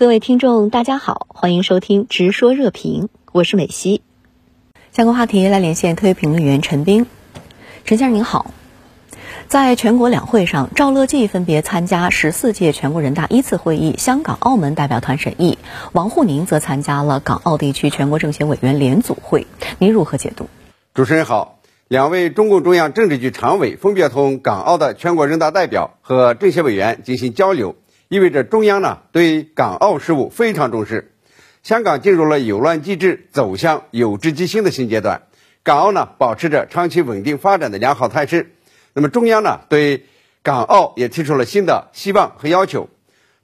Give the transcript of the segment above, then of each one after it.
各位听众，大家好，欢迎收听《直说热评》，我是美西。相关话题来连线特约评论员陈斌。陈先生您好，在全国两会上，赵乐际分别参加十四届全国人大一次会议香港、澳门代表团审议，王沪宁则参加了港澳地区全国政协委员联组会，您如何解读？主持人好，两位中共中央政治局常委分别同港澳的全国人大代表和政协委员进行交流。意味着中央呢对港澳事务非常重视，香港进入了有乱机制走向有志即兴的新阶段，港澳呢保持着长期稳定发展的良好态势。那么中央呢对港澳也提出了新的希望和要求。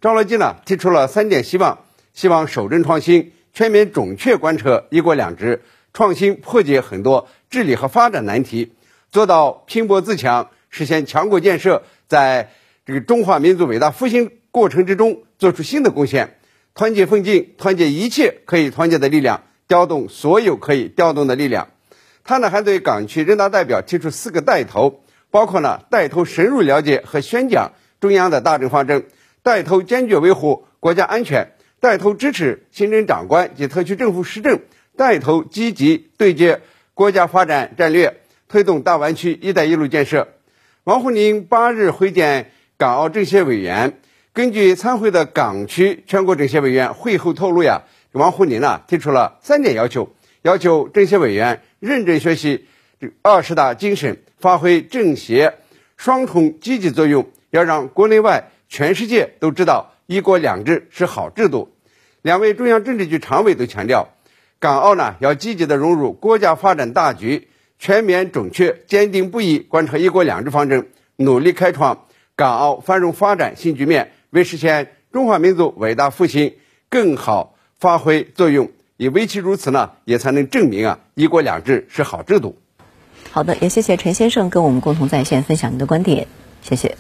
赵乐际呢提出了三点希望：希望守正创新，全面准确贯彻一国两制，创新破解很多治理和发展难题，做到拼搏自强，实现强国建设，在这个中华民族伟大复兴。过程之中做出新的贡献，团结奋进，团结一切可以团结的力量，调动所有可以调动的力量。他呢还对港区人大代表提出四个带头，包括呢带头深入了解和宣讲中央的大政方针，带头坚决维护国家安全，带头支持行政长官及特区政府施政，带头积极对接国家发展战略，推动大湾区“一带一路”建设。王沪宁八日会见港澳政协委员。根据参会的港区全国政协委员会后透露呀，王沪宁呢提出了三点要求：要求政协委员认真学习这二十大精神，发挥政协双重积极作用，要让国内外全世界都知道一国两制是好制度。两位中央政治局常委都强调，港澳呢要积极的融入国家发展大局，全面准确、坚定不移贯彻一国两制方针，努力开创港澳繁荣发展新局面。为实现中华民族伟大复兴更好发挥作用，也唯其如此呢，也才能证明啊，一国两制是好制度。好的，也谢谢陈先生跟我们共同在线分享您的观点，谢谢。